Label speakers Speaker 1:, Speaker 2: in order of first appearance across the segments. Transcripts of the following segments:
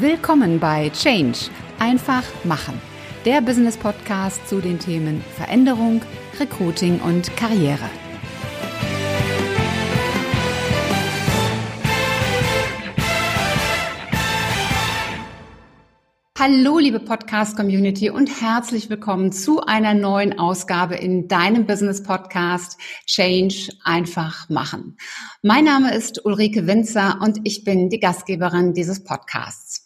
Speaker 1: Willkommen bei Change. Einfach machen. Der Business Podcast zu den Themen Veränderung, Recruiting und Karriere. Hallo, liebe Podcast-Community und herzlich willkommen zu einer neuen Ausgabe in deinem Business-Podcast Change einfach machen. Mein Name ist Ulrike Winzer und ich bin die Gastgeberin dieses Podcasts.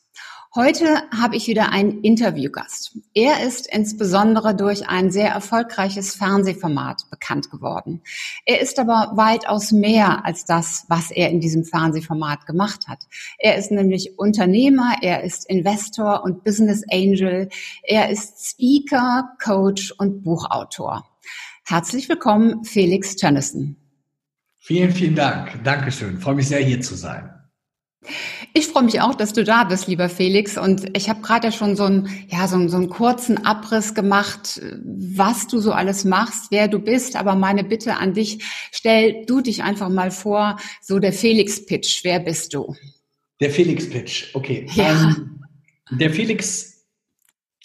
Speaker 1: Heute habe ich wieder einen Interviewgast. Er ist insbesondere durch ein sehr erfolgreiches Fernsehformat bekannt geworden. Er ist aber weitaus mehr als das, was er in diesem Fernsehformat gemacht hat. Er ist nämlich Unternehmer, er ist Investor und Business Angel, er ist Speaker, Coach und Buchautor. Herzlich willkommen, Felix Tönnissen.
Speaker 2: Vielen, vielen Dank. Dankeschön. Freue mich sehr, hier zu sein.
Speaker 1: Ich freue mich auch, dass du da bist, lieber Felix. Und ich habe gerade ja schon so einen, ja, so, einen, so einen kurzen Abriss gemacht, was du so alles machst, wer du bist. Aber meine Bitte an dich, stell du dich einfach mal vor, so der Felix-Pitch. Wer bist du?
Speaker 2: Der Felix-Pitch, okay.
Speaker 1: Ja. Ähm,
Speaker 2: der Felix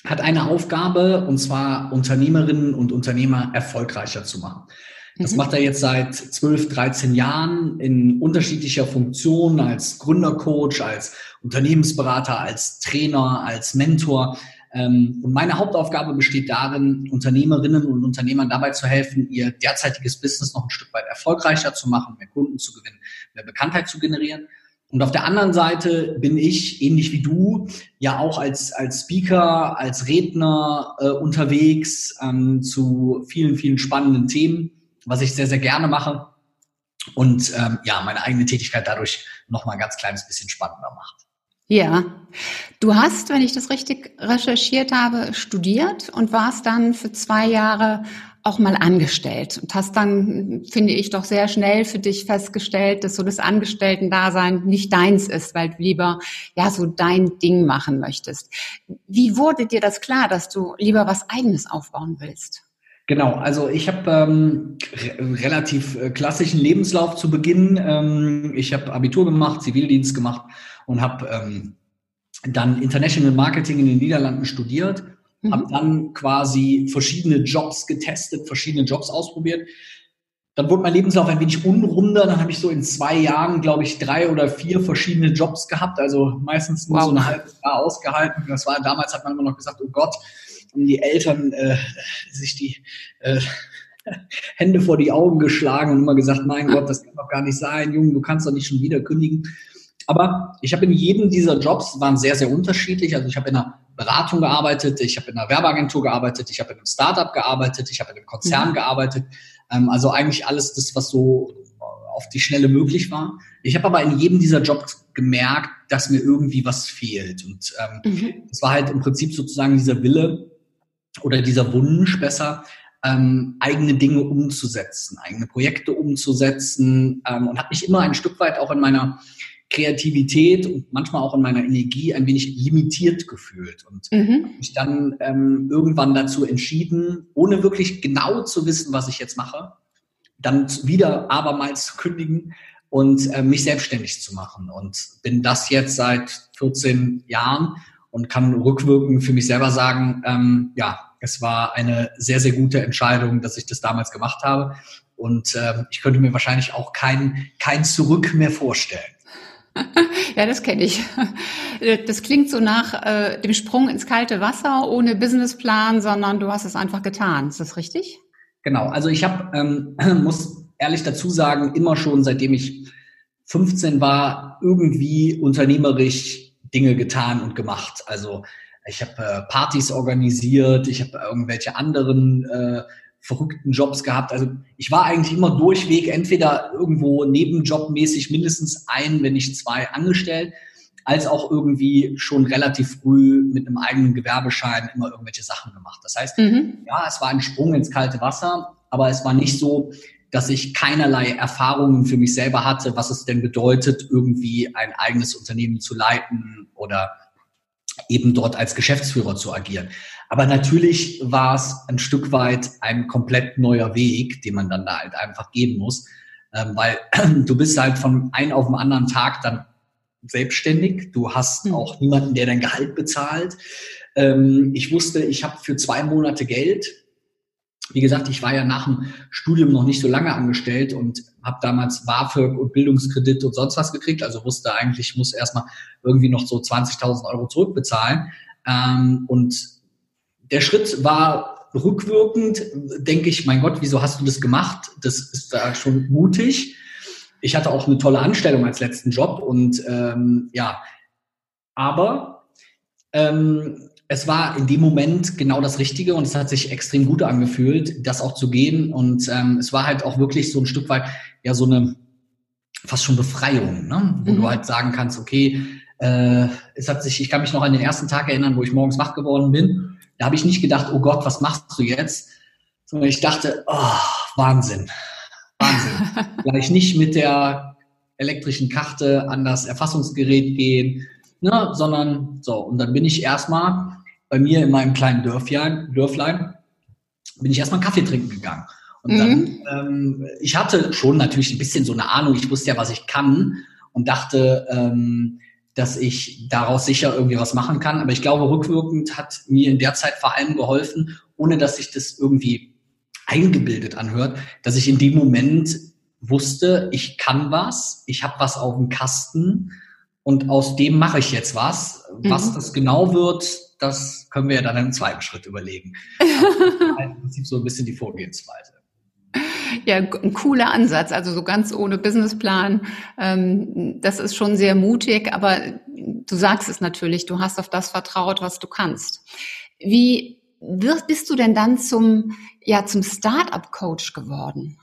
Speaker 2: hat eine Aufgabe, und zwar Unternehmerinnen und Unternehmer erfolgreicher zu machen. Das mhm. macht er jetzt seit 12, 13 Jahren in unterschiedlicher Funktion als Gründercoach, als Unternehmensberater, als Trainer, als Mentor. Ähm, und meine Hauptaufgabe besteht darin, Unternehmerinnen und Unternehmern dabei zu helfen, ihr derzeitiges Business noch ein Stück weit erfolgreicher zu machen, mehr Kunden zu gewinnen, mehr Bekanntheit zu generieren. Und auf der anderen Seite bin ich, ähnlich wie du, ja auch als, als Speaker, als Redner äh, unterwegs ähm, zu vielen, vielen spannenden Themen was ich sehr, sehr gerne mache und ähm, ja, meine eigene Tätigkeit dadurch noch mal ein ganz kleines bisschen spannender macht.
Speaker 1: Ja, du hast, wenn ich das richtig recherchiert habe, studiert und warst dann für zwei Jahre auch mal angestellt und hast dann, finde ich, doch sehr schnell für dich festgestellt, dass so das Angestellten-Dasein nicht deins ist, weil du lieber ja so dein Ding machen möchtest. Wie wurde dir das klar, dass du lieber was Eigenes aufbauen willst?
Speaker 2: Genau, also ich habe ähm, relativ äh, klassischen Lebenslauf zu Beginn. Ähm, ich habe Abitur gemacht, Zivildienst gemacht und habe ähm, dann International Marketing in den Niederlanden studiert, mhm. habe dann quasi verschiedene Jobs getestet, verschiedene Jobs ausprobiert. Dann wurde mein Lebenslauf ein wenig unrunder. Dann habe ich so in zwei Jahren, glaube ich, drei oder vier verschiedene Jobs gehabt. Also meistens nur wow. so ein halbes Jahr ausgehalten. Das war damals hat man immer noch gesagt, oh Gott, haben die Eltern äh, sich die äh, Hände vor die Augen geschlagen und immer gesagt, mein Gott, das kann doch gar nicht sein, Junge, du kannst doch nicht schon wieder kündigen. Aber ich habe in jedem dieser Jobs, waren sehr, sehr unterschiedlich. Also ich habe in einer Beratung gearbeitet, ich habe in einer Werbeagentur gearbeitet, ich habe in einem Startup gearbeitet, ich habe in einem Konzern mhm. gearbeitet. Ähm, also eigentlich alles das, was so auf die Schnelle möglich war. Ich habe aber in jedem dieser Jobs gemerkt, dass mir irgendwie was fehlt. Und ähm, mhm. das war halt im Prinzip sozusagen dieser Wille, oder dieser Wunsch besser, ähm, eigene Dinge umzusetzen, eigene Projekte umzusetzen ähm, und habe mich immer ein Stück weit auch in meiner Kreativität und manchmal auch in meiner Energie ein wenig limitiert gefühlt und mhm. mich dann ähm, irgendwann dazu entschieden, ohne wirklich genau zu wissen, was ich jetzt mache, dann wieder abermals zu kündigen und äh, mich selbstständig zu machen und bin das jetzt seit 14 Jahren und kann rückwirkend für mich selber sagen, ähm, ja, es war eine sehr, sehr gute Entscheidung, dass ich das damals gemacht habe. Und ähm, ich könnte mir wahrscheinlich auch kein, kein Zurück mehr vorstellen.
Speaker 1: Ja, das kenne ich. Das klingt so nach äh, dem Sprung ins kalte Wasser ohne Businessplan, sondern du hast es einfach getan. Ist das richtig?
Speaker 2: Genau. Also ich habe, ähm, muss ehrlich dazu sagen, immer schon seitdem ich 15 war, irgendwie unternehmerisch Dinge getan und gemacht. Also ich habe äh, Partys organisiert, ich habe irgendwelche anderen äh, verrückten Jobs gehabt. Also ich war eigentlich immer durchweg entweder irgendwo nebenjobmäßig mindestens ein, wenn nicht zwei angestellt, als auch irgendwie schon relativ früh mit einem eigenen Gewerbeschein immer irgendwelche Sachen gemacht. Das heißt, mhm. ja, es war ein Sprung ins kalte Wasser, aber es war nicht so, dass ich keinerlei Erfahrungen für mich selber hatte, was es denn bedeutet, irgendwie ein eigenes Unternehmen zu leiten oder eben dort als Geschäftsführer zu agieren. Aber natürlich war es ein Stück weit ein komplett neuer Weg, den man dann da halt einfach gehen muss, ähm, weil du bist halt von einem auf den anderen Tag dann selbstständig. Du hast mhm. auch niemanden, der dein Gehalt bezahlt. Ähm, ich wusste, ich habe für zwei Monate Geld. Wie gesagt, ich war ja nach dem Studium noch nicht so lange angestellt und habe damals BAföG und Bildungskredit und sonst was gekriegt. Also wusste eigentlich, ich muss erstmal irgendwie noch so 20.000 Euro zurückbezahlen. Ähm, und der Schritt war rückwirkend, denke ich, mein Gott, wieso hast du das gemacht? Das ist da schon mutig. Ich hatte auch eine tolle Anstellung als letzten Job und ähm, ja, aber ähm, es war in dem Moment genau das Richtige und es hat sich extrem gut angefühlt, das auch zu gehen. Und ähm, es war halt auch wirklich so ein Stück weit ja so eine fast schon Befreiung, ne? wo mhm. du halt sagen kannst, okay, äh, es hat sich, ich kann mich noch an den ersten Tag erinnern, wo ich morgens wach geworden bin. Da habe ich nicht gedacht, oh Gott, was machst du jetzt? Sondern ich dachte, oh, Wahnsinn, Wahnsinn. Gleich nicht mit der elektrischen Karte an das Erfassungsgerät gehen, ne, sondern so. Und dann bin ich erstmal bei mir in meinem kleinen Dörflein, Dörflein bin ich erstmal Kaffee trinken gegangen. Und dann, mhm. ähm, ich hatte schon natürlich ein bisschen so eine Ahnung, ich wusste ja, was ich kann und dachte, ähm, dass ich daraus sicher irgendwie was machen kann. Aber ich glaube, rückwirkend hat mir in der Zeit vor allem geholfen, ohne dass sich das irgendwie eingebildet anhört, dass ich in dem Moment wusste, ich kann was, ich habe was auf dem Kasten und aus dem mache ich jetzt was. Was mhm. das genau wird, das können wir ja dann im zweiten Schritt überlegen. Im Prinzip so ein bisschen die Vorgehensweise.
Speaker 1: Ja, ein cooler Ansatz. Also so ganz ohne Businessplan. Ähm, das ist schon sehr mutig, aber du sagst es natürlich, du hast auf das vertraut, was du kannst. Wie bist du denn dann zum, ja, zum Startup-Coach geworden?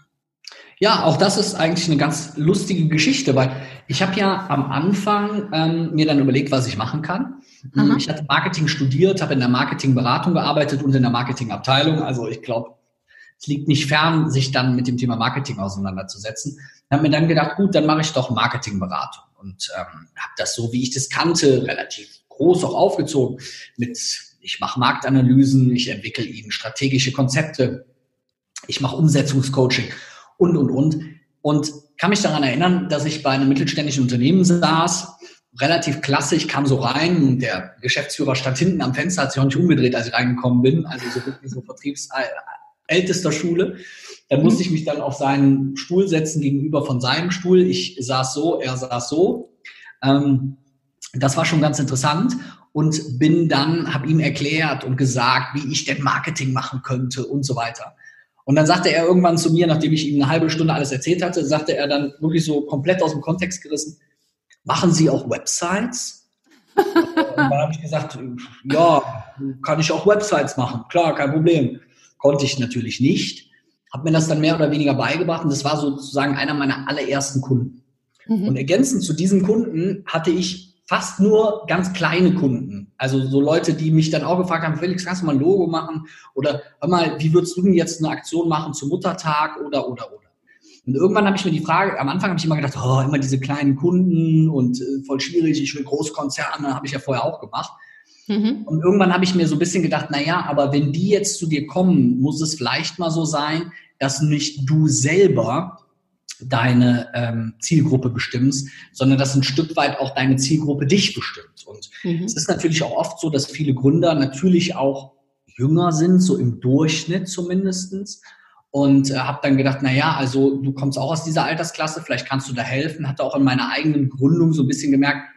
Speaker 2: Ja, auch das ist eigentlich eine ganz lustige Geschichte, weil ich habe ja am Anfang ähm, mir dann überlegt, was ich machen kann. Aha. Ich hatte Marketing studiert, habe in der Marketingberatung gearbeitet und in der Marketingabteilung. Also ich glaube, es liegt nicht fern, sich dann mit dem Thema Marketing auseinanderzusetzen. Ich habe mir dann gedacht, gut, dann mache ich doch Marketingberatung und ähm, habe das so, wie ich das kannte, relativ groß auch aufgezogen mit, ich mache Marktanalysen, ich entwickle ihnen strategische Konzepte, ich mache Umsetzungscoaching und, und, und. Und kann mich daran erinnern, dass ich bei einem mittelständischen Unternehmen saß, relativ klassisch, kam so rein und der Geschäftsführer stand hinten am Fenster, hat sich auch nicht umgedreht, als ich reingekommen bin, also so wirklich so vertriebsältester Schule. Dann musste ich mich dann auf seinen Stuhl setzen gegenüber von seinem Stuhl. Ich saß so, er saß so. Ähm, das war schon ganz interessant und bin dann, habe ihm erklärt und gesagt, wie ich denn Marketing machen könnte und so weiter. Und dann sagte er irgendwann zu mir, nachdem ich ihm eine halbe Stunde alles erzählt hatte, sagte er dann wirklich so komplett aus dem Kontext gerissen, machen Sie auch Websites? und dann habe ich gesagt, ja, kann ich auch Websites machen, klar, kein Problem. Konnte ich natürlich nicht. Habe mir das dann mehr oder weniger beigebracht und das war sozusagen einer meiner allerersten Kunden. Mhm. Und ergänzend zu diesem Kunden hatte ich fast nur ganz kleine Kunden. Also so Leute, die mich dann auch gefragt haben, Felix, kannst du mal ein Logo machen? Oder hör mal, wie würdest du denn jetzt eine Aktion machen zum Muttertag oder, oder, oder? Und irgendwann habe ich mir die Frage, am Anfang habe ich immer gedacht, oh, immer diese kleinen Kunden und äh, voll schwierig, ich will Großkonzerne, habe ich ja vorher auch gemacht. Mhm. Und irgendwann habe ich mir so ein bisschen gedacht, na ja, aber wenn die jetzt zu dir kommen, muss es vielleicht mal so sein, dass nicht du selber deine ähm, Zielgruppe bestimmst, sondern dass ein Stück weit auch deine Zielgruppe dich bestimmt. Und mhm. es ist natürlich auch oft so, dass viele Gründer natürlich auch jünger sind, so im Durchschnitt zumindestens. Und äh, habe dann gedacht, na ja, also du kommst auch aus dieser Altersklasse, vielleicht kannst du da helfen. Hatte auch in meiner eigenen Gründung so ein bisschen gemerkt,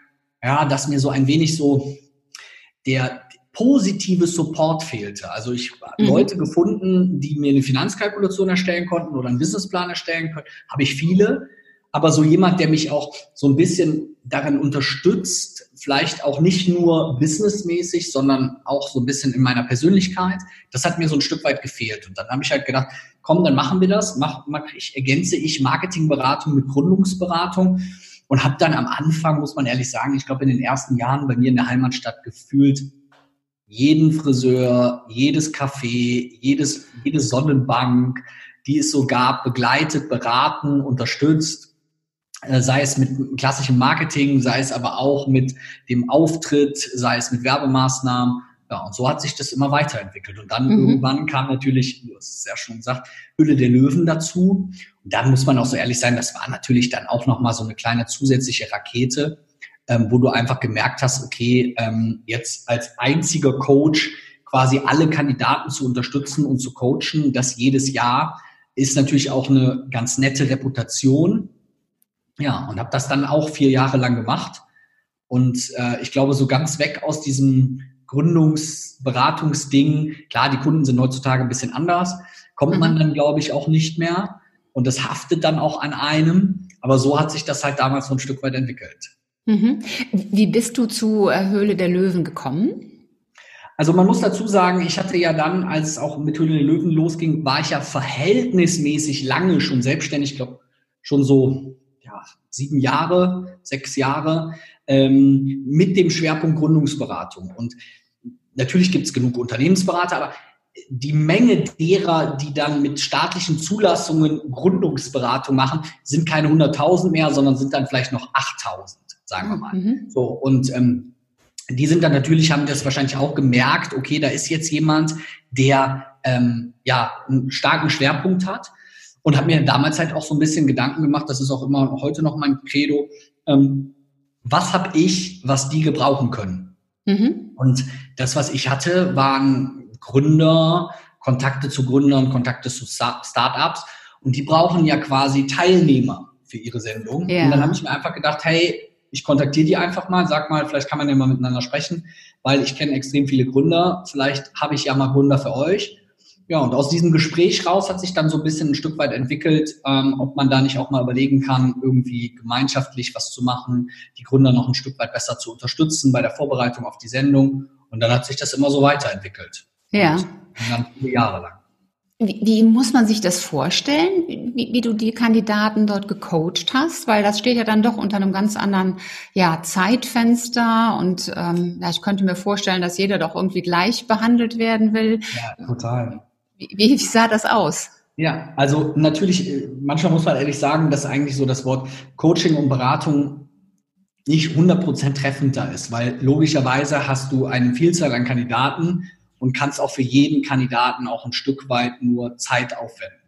Speaker 2: ja, dass mir so ein wenig so der, positive Support fehlte. Also ich habe mhm. Leute gefunden, die mir eine Finanzkalkulation erstellen konnten oder einen Businessplan erstellen können, habe ich viele. Aber so jemand, der mich auch so ein bisschen darin unterstützt, vielleicht auch nicht nur businessmäßig, sondern auch so ein bisschen in meiner Persönlichkeit, das hat mir so ein Stück weit gefehlt. Und dann habe ich halt gedacht, komm, dann machen wir das. Mach, mach ich, ergänze ich Marketingberatung mit Gründungsberatung und habe dann am Anfang, muss man ehrlich sagen, ich glaube in den ersten Jahren bei mir in der Heimatstadt gefühlt jeden Friseur, jedes Café, jedes, jede Sonnenbank, die es so gab, begleitet, beraten, unterstützt, äh, sei es mit klassischem Marketing, sei es aber auch mit dem Auftritt, sei es mit Werbemaßnahmen. Ja, und so hat sich das immer weiterentwickelt. Und dann mhm. irgendwann kam natürlich, du hast es ja schon gesagt, Hülle der Löwen dazu. Und dann muss man auch so ehrlich sein, das war natürlich dann auch nochmal so eine kleine zusätzliche Rakete, ähm, wo du einfach gemerkt hast, okay, ähm, jetzt als einziger Coach quasi alle Kandidaten zu unterstützen und zu coachen, das jedes Jahr ist natürlich auch eine ganz nette Reputation. Ja, und habe das dann auch vier Jahre lang gemacht. Und äh, ich glaube, so ganz weg aus diesem Gründungsberatungsding, klar, die Kunden sind heutzutage ein bisschen anders, kommt man mhm. dann, glaube ich, auch nicht mehr. Und das haftet dann auch an einem. Aber so hat sich das halt damals so ein Stück weit entwickelt.
Speaker 1: Mhm. Wie bist du zu äh, Höhle der Löwen gekommen?
Speaker 2: Also man muss dazu sagen, ich hatte ja dann, als es auch mit Höhle der Löwen losging, war ich ja verhältnismäßig lange schon selbstständig, ich glaube schon so ja, sieben Jahre, sechs Jahre ähm, mit dem Schwerpunkt Gründungsberatung. Und natürlich gibt es genug Unternehmensberater, aber die Menge derer, die dann mit staatlichen Zulassungen Gründungsberatung machen, sind keine 100.000 mehr, sondern sind dann vielleicht noch 8.000, sagen wir mal. Mhm. So und ähm, die sind dann natürlich, haben das wahrscheinlich auch gemerkt, okay, da ist jetzt jemand, der ähm, ja einen starken Schwerpunkt hat und habe mir damals halt auch so ein bisschen Gedanken gemacht, das ist auch immer heute noch mein Credo, ähm, was habe ich, was die gebrauchen können? Mhm. Und das, was ich hatte, waren Gründer, Kontakte zu Gründern, Kontakte zu Startups und die brauchen ja quasi Teilnehmer für ihre Sendung. Ja. Und dann habe ich mir einfach gedacht, hey, ich kontaktiere die einfach mal, sag mal, vielleicht kann man ja mal miteinander sprechen, weil ich kenne extrem viele Gründer, vielleicht habe ich ja mal Gründer für euch. Ja, und aus diesem Gespräch raus hat sich dann so ein bisschen ein Stück weit entwickelt, ähm, ob man da nicht auch mal überlegen kann, irgendwie gemeinschaftlich was zu machen, die Gründer noch ein Stück weit besser zu unterstützen bei der Vorbereitung auf die Sendung. Und dann hat sich das immer so weiterentwickelt.
Speaker 1: Ja.
Speaker 2: Und dann viele Jahre lang.
Speaker 1: Wie, wie, muss man sich das vorstellen, wie, wie, du die Kandidaten dort gecoacht hast? Weil das steht ja dann doch unter einem ganz anderen ja, Zeitfenster und ähm, ja, ich könnte mir vorstellen, dass jeder doch irgendwie gleich behandelt werden will.
Speaker 2: Ja, total.
Speaker 1: Wie, wie sah das aus?
Speaker 2: Ja, also natürlich, äh, manchmal muss man ehrlich sagen, dass eigentlich so das Wort Coaching und Beratung nicht 100% treffender ist, weil logischerweise hast du eine Vielzahl an Kandidaten und kannst auch für jeden Kandidaten auch ein Stück weit nur Zeit aufwenden.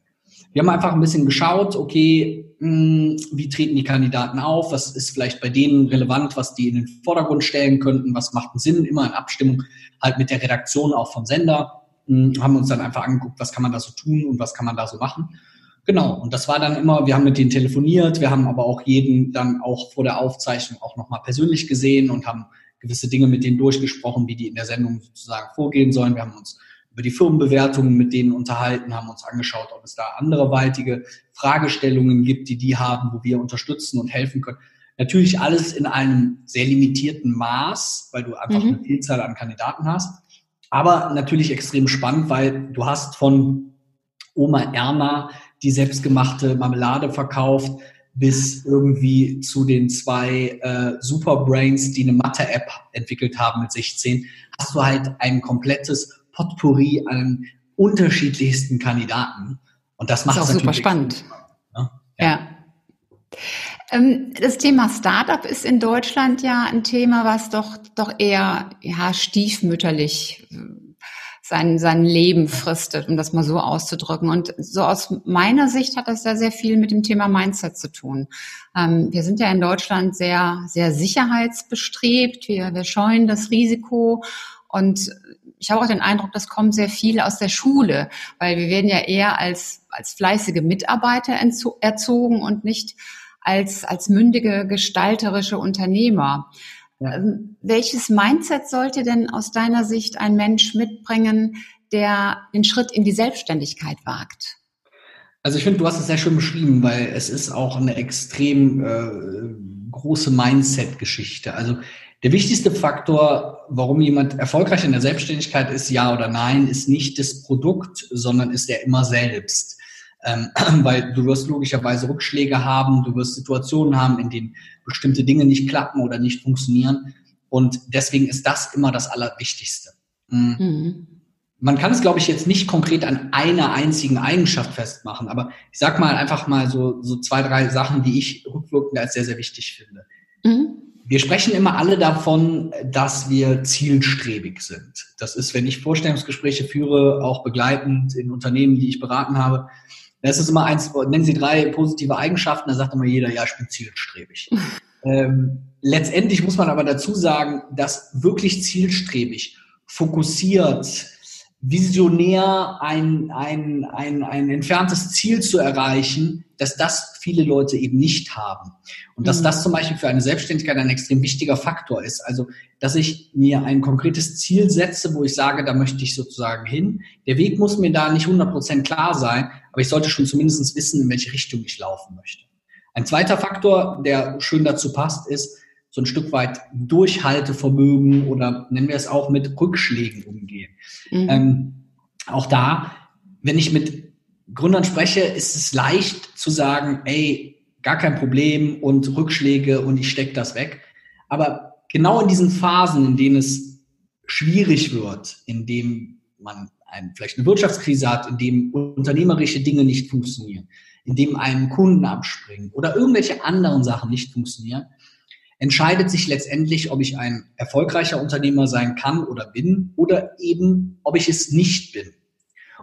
Speaker 2: Wir haben einfach ein bisschen geschaut, okay, hm, wie treten die Kandidaten auf, was ist vielleicht bei denen relevant, was die in den Vordergrund stellen könnten, was macht einen Sinn, immer in Abstimmung halt mit der Redaktion auch vom Sender, hm, haben uns dann einfach angeguckt, was kann man da so tun und was kann man da so machen. Genau, und das war dann immer, wir haben mit denen telefoniert, wir haben aber auch jeden dann auch vor der Aufzeichnung auch nochmal persönlich gesehen und haben gewisse Dinge mit denen durchgesprochen, wie die in der Sendung sozusagen vorgehen sollen. Wir haben uns über die Firmenbewertungen mit denen unterhalten, haben uns angeschaut, ob es da andere weitige Fragestellungen gibt, die die haben, wo wir unterstützen und helfen können. Natürlich alles in einem sehr limitierten Maß, weil du einfach mhm. eine Vielzahl an Kandidaten hast. Aber natürlich extrem spannend, weil du hast von Oma Erna die selbstgemachte Marmelade verkauft, bis irgendwie zu den zwei äh, Superbrains, die eine Mathe-App entwickelt haben mit 16, hast du halt ein komplettes Potpourri an unterschiedlichsten Kandidaten. Und das macht
Speaker 1: es super spannend. Ne? Ja. ja. Ähm, das Thema Startup ist in Deutschland ja ein Thema, was doch, doch eher ja, stiefmütterlich sein, sein Leben fristet, um das mal so auszudrücken. Und so aus meiner Sicht hat das ja sehr viel mit dem Thema Mindset zu tun. Ähm, wir sind ja in Deutschland sehr, sehr sicherheitsbestrebt. Wir, wir scheuen das Risiko und ich habe auch den Eindruck, das kommt sehr viel aus der Schule, weil wir werden ja eher als, als fleißige Mitarbeiter erzogen und nicht als, als mündige gestalterische Unternehmer. Ja. Ähm, welches Mindset sollte denn aus deiner Sicht ein Mensch mitbringen, der den Schritt in die Selbstständigkeit wagt?
Speaker 2: Also ich finde, du hast es sehr schön beschrieben, weil es ist auch eine extrem äh, große Mindset-Geschichte. Also der wichtigste Faktor, warum jemand erfolgreich in der Selbstständigkeit ist, ja oder nein, ist nicht das Produkt, sondern ist er immer selbst. Ähm, weil du wirst logischerweise Rückschläge haben, du wirst Situationen haben, in denen bestimmte Dinge nicht klappen oder nicht funktionieren. Und deswegen ist das immer das Allerwichtigste. Mhm. Mhm. Man kann es, glaube ich, jetzt nicht konkret an einer einzigen Eigenschaft festmachen, aber ich sag mal einfach mal so, so zwei, drei Sachen, die ich rückwirkend als sehr, sehr wichtig finde. Mhm. Wir sprechen immer alle davon, dass wir zielstrebig sind. Das ist, wenn ich Vorstellungsgespräche führe, auch begleitend in Unternehmen, die ich beraten habe, da ist immer eins, nennen Sie drei positive Eigenschaften, da sagt immer jeder, ja, ich bin zielstrebig. Ähm, letztendlich muss man aber dazu sagen, dass wirklich zielstrebig, fokussiert, visionär ein, ein, ein, ein entferntes Ziel zu erreichen, dass das viele Leute eben nicht haben. Und dass mhm. das zum Beispiel für eine Selbstständigkeit ein extrem wichtiger Faktor ist. Also, dass ich mir ein konkretes Ziel setze, wo ich sage, da möchte ich sozusagen hin. Der Weg muss mir da nicht 100% klar sein, aber ich sollte schon zumindest wissen, in welche Richtung ich laufen möchte. Ein zweiter Faktor, der schön dazu passt, ist, so ein Stück weit Durchhaltevermögen oder nennen wir es auch mit Rückschlägen umgehen. Mhm. Ähm, auch da, wenn ich mit Gründern spreche, ist es leicht zu sagen, ey, gar kein Problem und Rückschläge und ich stecke das weg. Aber genau in diesen Phasen, in denen es schwierig wird, in dem man ein, vielleicht eine Wirtschaftskrise hat, in dem unternehmerische Dinge nicht funktionieren, in dem einem Kunden abspringen oder irgendwelche anderen Sachen nicht funktionieren, entscheidet sich letztendlich, ob ich ein erfolgreicher Unternehmer sein kann oder bin oder eben, ob ich es nicht bin.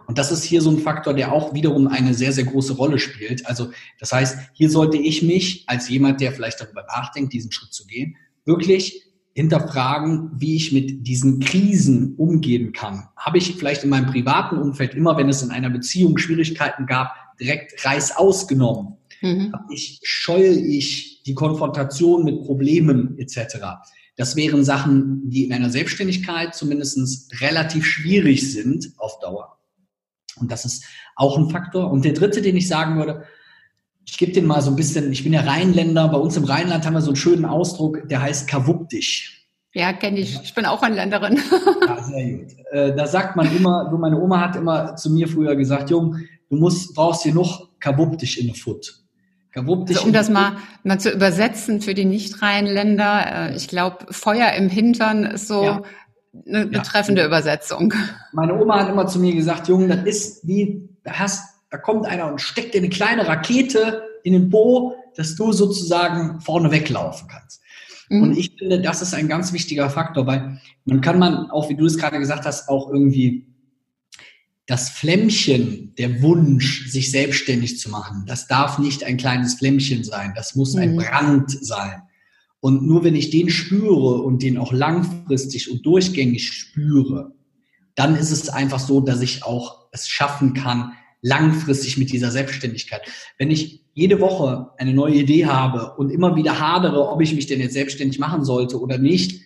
Speaker 2: Und das ist hier so ein Faktor, der auch wiederum eine sehr, sehr große Rolle spielt. Also das heißt, hier sollte ich mich als jemand, der vielleicht darüber nachdenkt, diesen Schritt zu gehen, wirklich hinterfragen, wie ich mit diesen Krisen umgehen kann. Habe ich vielleicht in meinem privaten Umfeld immer, wenn es in einer Beziehung Schwierigkeiten gab, direkt Reiß ausgenommen? Mhm. Ich, scheue ich die Konfrontation mit Problemen etc. Das wären Sachen, die in einer Selbstständigkeit zumindest relativ schwierig sind auf Dauer. Und das ist auch ein Faktor. Und der dritte, den ich sagen würde, ich gebe den mal so ein bisschen, ich bin ja Rheinländer, bei uns im Rheinland haben wir so einen schönen Ausdruck, der heißt Kawuptisch.
Speaker 1: Ja, kenne ich. Ich bin auch Rheinländerin.
Speaker 2: Ja, sehr gut. Äh, da sagt man immer, so meine Oma hat immer zu mir früher gesagt, Jung, du musst, brauchst hier noch Kawuptisch in der Foot.
Speaker 1: Also, um das mal, mal zu übersetzen für die Nicht-Rheinländer, äh, ich glaube, Feuer im Hintern ist so ja. eine betreffende ja. Übersetzung.
Speaker 2: Meine Oma hat immer zu mir gesagt, Junge, das ist wie, da hast, da kommt einer und steckt dir eine kleine Rakete in den Po, dass du sozusagen vorne weglaufen kannst. Mhm. Und ich finde, das ist ein ganz wichtiger Faktor, weil man kann man, auch wie du es gerade gesagt hast, auch irgendwie das Flämmchen, der Wunsch, sich selbstständig zu machen, das darf nicht ein kleines Flämmchen sein, das muss ein mhm. Brand sein. Und nur wenn ich den spüre und den auch langfristig und durchgängig spüre, dann ist es einfach so, dass ich auch es schaffen kann, langfristig mit dieser Selbstständigkeit. Wenn ich jede Woche eine neue Idee habe und immer wieder hadere, ob ich mich denn jetzt selbstständig machen sollte oder nicht,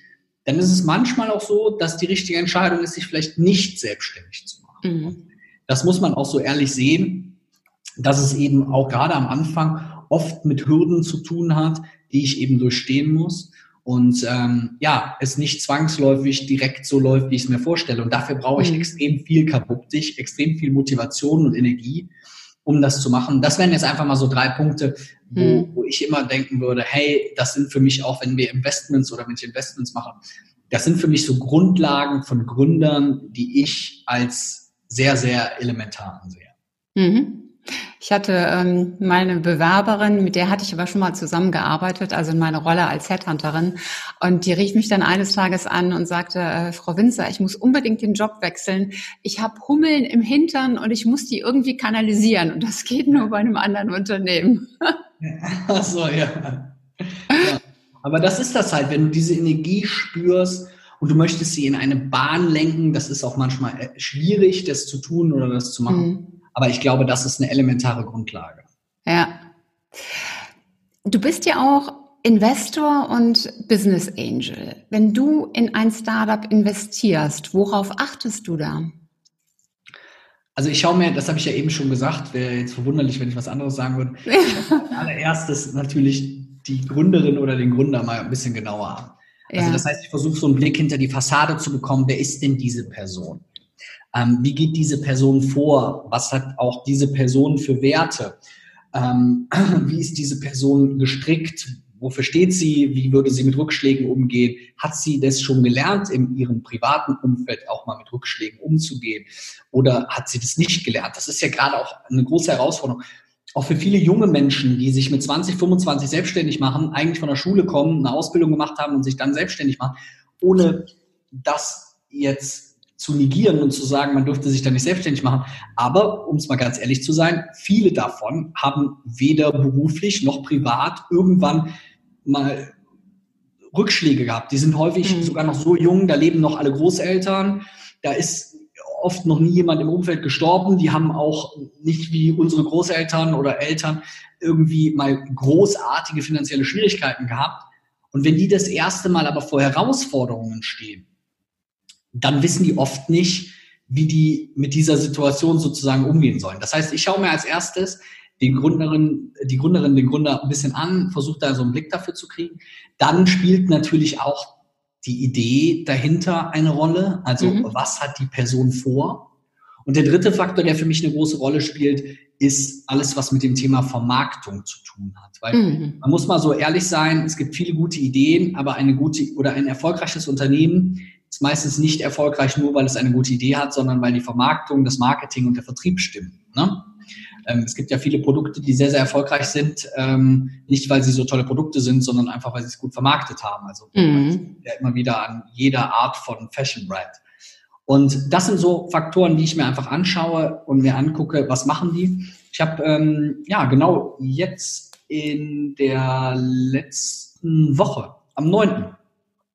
Speaker 2: dann ist es manchmal auch so, dass die richtige Entscheidung ist, sich vielleicht nicht selbstständig zu machen. Mhm. Das muss man auch so ehrlich sehen, dass es eben auch gerade am Anfang oft mit Hürden zu tun hat, die ich eben durchstehen muss. Und ähm, ja, es nicht zwangsläufig direkt so läuft, wie ich es mir vorstelle. Und dafür brauche ich mhm. extrem viel Kapuptik, extrem viel Motivation und Energie, um das zu machen. Das wären jetzt einfach mal so drei Punkte, wo, mhm. wo ich immer denken würde, hey, das sind für mich auch, wenn wir Investments oder wenn ich Investments mache, das sind für mich so Grundlagen von Gründern, die ich als sehr, sehr elementar ansehe.
Speaker 1: Mhm. Ich hatte ähm, meine Bewerberin, mit der hatte ich aber schon mal zusammengearbeitet, also in meiner Rolle als Headhunterin. Und die rief mich dann eines Tages an und sagte, äh, Frau Winzer, ich muss unbedingt den Job wechseln. Ich habe Hummeln im Hintern und ich muss die irgendwie kanalisieren. Und das geht nur bei einem anderen Unternehmen.
Speaker 2: Ach so, ja. ja. Aber das ist das halt, wenn du diese Energie spürst, und du möchtest sie in eine Bahn lenken. Das ist auch manchmal äh, schwierig, das zu tun oder das zu machen. Mhm. Aber ich glaube, das ist eine elementare Grundlage.
Speaker 1: Ja. Du bist ja auch Investor und Business Angel. Wenn du in ein Startup investierst, worauf achtest du da?
Speaker 2: Also ich schaue mir, das habe ich ja eben schon gesagt, wäre jetzt verwunderlich, wenn ich was anderes sagen würde. Ich allererstes natürlich die Gründerin oder den Gründer mal ein bisschen genauer an. Also das heißt, ich versuche so einen Blick hinter die Fassade zu bekommen. Wer ist denn diese Person? Ähm, wie geht diese Person vor? Was hat auch diese Person für Werte? Ähm, wie ist diese Person gestrickt? Wofür steht sie? Wie würde sie mit Rückschlägen umgehen? Hat sie das schon gelernt, in ihrem privaten Umfeld auch mal mit Rückschlägen umzugehen? Oder hat sie das nicht gelernt? Das ist ja gerade auch eine große Herausforderung auch für viele junge Menschen, die sich mit 20, 25 selbstständig machen, eigentlich von der Schule kommen, eine Ausbildung gemacht haben und sich dann selbstständig machen, ohne das jetzt zu negieren und zu sagen, man dürfte sich da nicht selbstständig machen. Aber, um es mal ganz ehrlich zu sein, viele davon haben weder beruflich noch privat irgendwann mal Rückschläge gehabt. Die sind häufig mhm. sogar noch so jung, da leben noch alle Großeltern, da ist oft noch nie jemand im Umfeld gestorben. Die haben auch nicht wie unsere Großeltern oder Eltern irgendwie mal großartige finanzielle Schwierigkeiten gehabt. Und wenn die das erste Mal aber vor Herausforderungen stehen, dann wissen die oft nicht, wie die mit dieser Situation sozusagen umgehen sollen. Das heißt, ich schaue mir als erstes den Gründerin, die Gründerin, den Gründer ein bisschen an, versuche da so einen Blick dafür zu kriegen. Dann spielt natürlich auch die Idee dahinter eine Rolle. Also mhm. was hat die Person vor? Und der dritte Faktor, der für mich eine große Rolle spielt, ist alles, was mit dem Thema Vermarktung zu tun hat. Weil mhm. man muss mal so ehrlich sein, es gibt viele gute Ideen, aber eine gute oder ein erfolgreiches Unternehmen ist meistens nicht erfolgreich nur, weil es eine gute Idee hat, sondern weil die Vermarktung, das Marketing und der Vertrieb stimmen. Ne? Ähm, es gibt ja viele Produkte, die sehr, sehr erfolgreich sind, ähm, nicht weil sie so tolle Produkte sind, sondern einfach, weil sie es gut vermarktet haben. Also mhm. ja immer wieder an jeder Art von Fashion Brand. Und das sind so Faktoren, die ich mir einfach anschaue und mir angucke, was machen die. Ich habe ähm, ja genau jetzt in der letzten Woche, am 9.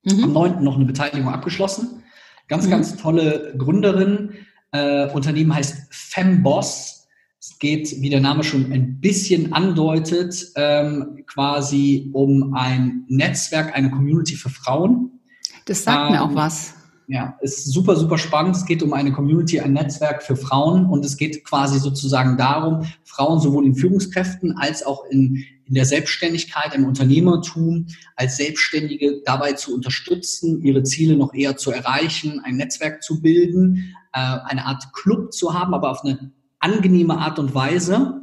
Speaker 2: Mhm. am 9. noch eine Beteiligung abgeschlossen. Ganz, mhm. ganz tolle Gründerin. Äh, Unternehmen heißt Femboss es geht, wie der Name schon ein bisschen andeutet, ähm, quasi um ein Netzwerk, eine Community für Frauen.
Speaker 1: Das sagt ähm, mir auch ähm, was.
Speaker 2: Ja, ist super, super spannend. Es geht um eine Community, ein Netzwerk für Frauen und es geht quasi sozusagen darum, Frauen sowohl in Führungskräften als auch in, in der Selbstständigkeit, im Unternehmertum, als Selbstständige dabei zu unterstützen, ihre Ziele noch eher zu erreichen, ein Netzwerk zu bilden, äh, eine Art Club zu haben, aber auf eine angenehme Art und Weise.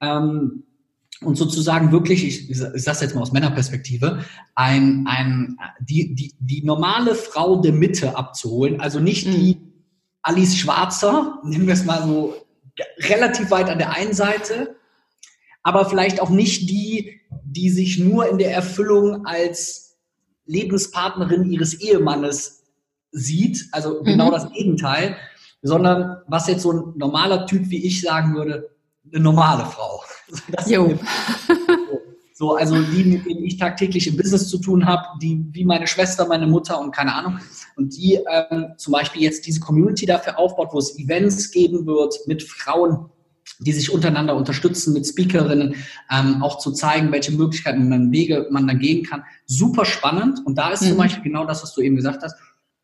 Speaker 2: Ähm, und sozusagen wirklich, ich, ich sage es jetzt mal aus Männerperspektive, ein, ein, die, die, die normale Frau der Mitte abzuholen, also nicht mhm. die Alice Schwarzer, nehmen wir es mal so relativ weit an der einen Seite, aber vielleicht auch nicht die, die sich nur in der Erfüllung als Lebenspartnerin ihres Ehemannes sieht, also genau mhm. das Gegenteil, sondern was jetzt so ein normaler Typ wie ich sagen würde, eine normale Frau. jo. So, also die, mit denen ich tagtäglich im Business zu tun habe, die wie meine Schwester, meine Mutter und keine Ahnung. Und die ähm, zum Beispiel jetzt diese Community dafür aufbaut, wo es Events geben wird mit Frauen, die sich untereinander unterstützen, mit Speakerinnen, ähm, auch zu zeigen, welche Möglichkeiten man Wege man da gehen kann. Super spannend. Und da ist mhm. zum Beispiel genau das, was du eben gesagt hast.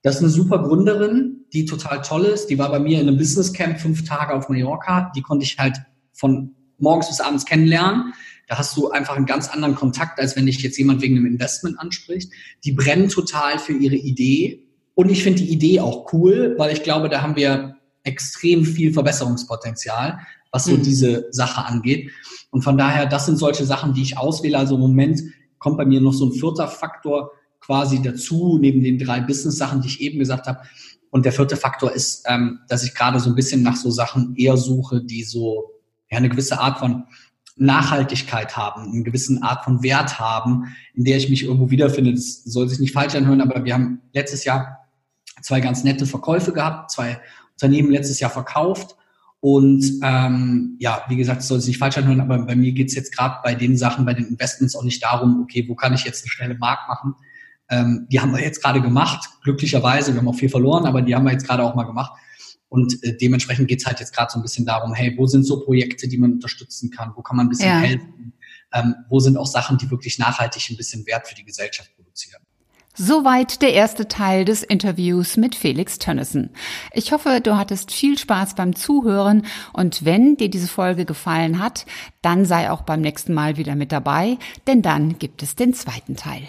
Speaker 2: Das ist eine super Gründerin, die total toll ist. Die war bei mir in einem Business Camp fünf Tage auf Mallorca. Die konnte ich halt von morgens bis abends kennenlernen. Da hast du einfach einen ganz anderen Kontakt, als wenn dich jetzt jemand wegen einem Investment anspricht. Die brennen total für ihre Idee. Und ich finde die Idee auch cool, weil ich glaube, da haben wir extrem viel Verbesserungspotenzial, was so mhm. diese Sache angeht. Und von daher, das sind solche Sachen, die ich auswähle. Also im Moment kommt bei mir noch so ein vierter Faktor, quasi dazu, neben den drei Business-Sachen, die ich eben gesagt habe. Und der vierte Faktor ist, ähm, dass ich gerade so ein bisschen nach so Sachen eher suche, die so ja, eine gewisse Art von Nachhaltigkeit haben, eine gewisse Art von Wert haben, in der ich mich irgendwo wiederfinde. Das soll sich nicht falsch anhören, aber wir haben letztes Jahr zwei ganz nette Verkäufe gehabt, zwei Unternehmen letztes Jahr verkauft. Und ähm, ja, wie gesagt, es soll sich nicht falsch anhören, aber bei mir geht es jetzt gerade bei den Sachen, bei den Investments auch nicht darum, okay, wo kann ich jetzt eine schnelle Markt machen, ähm, die haben wir jetzt gerade gemacht, glücklicherweise. Wir haben auch viel verloren, aber die haben wir jetzt gerade auch mal gemacht. Und äh, dementsprechend geht's halt jetzt gerade so ein bisschen darum, hey, wo sind so Projekte, die man unterstützen kann? Wo kann man ein bisschen ja. helfen? Ähm, wo sind auch Sachen, die wirklich nachhaltig ein bisschen Wert für die Gesellschaft produzieren?
Speaker 1: Soweit der erste Teil des Interviews mit Felix Tönnissen. Ich hoffe, du hattest viel Spaß beim Zuhören und wenn dir diese Folge gefallen hat, dann sei auch beim nächsten Mal wieder mit dabei, denn dann gibt es den zweiten Teil.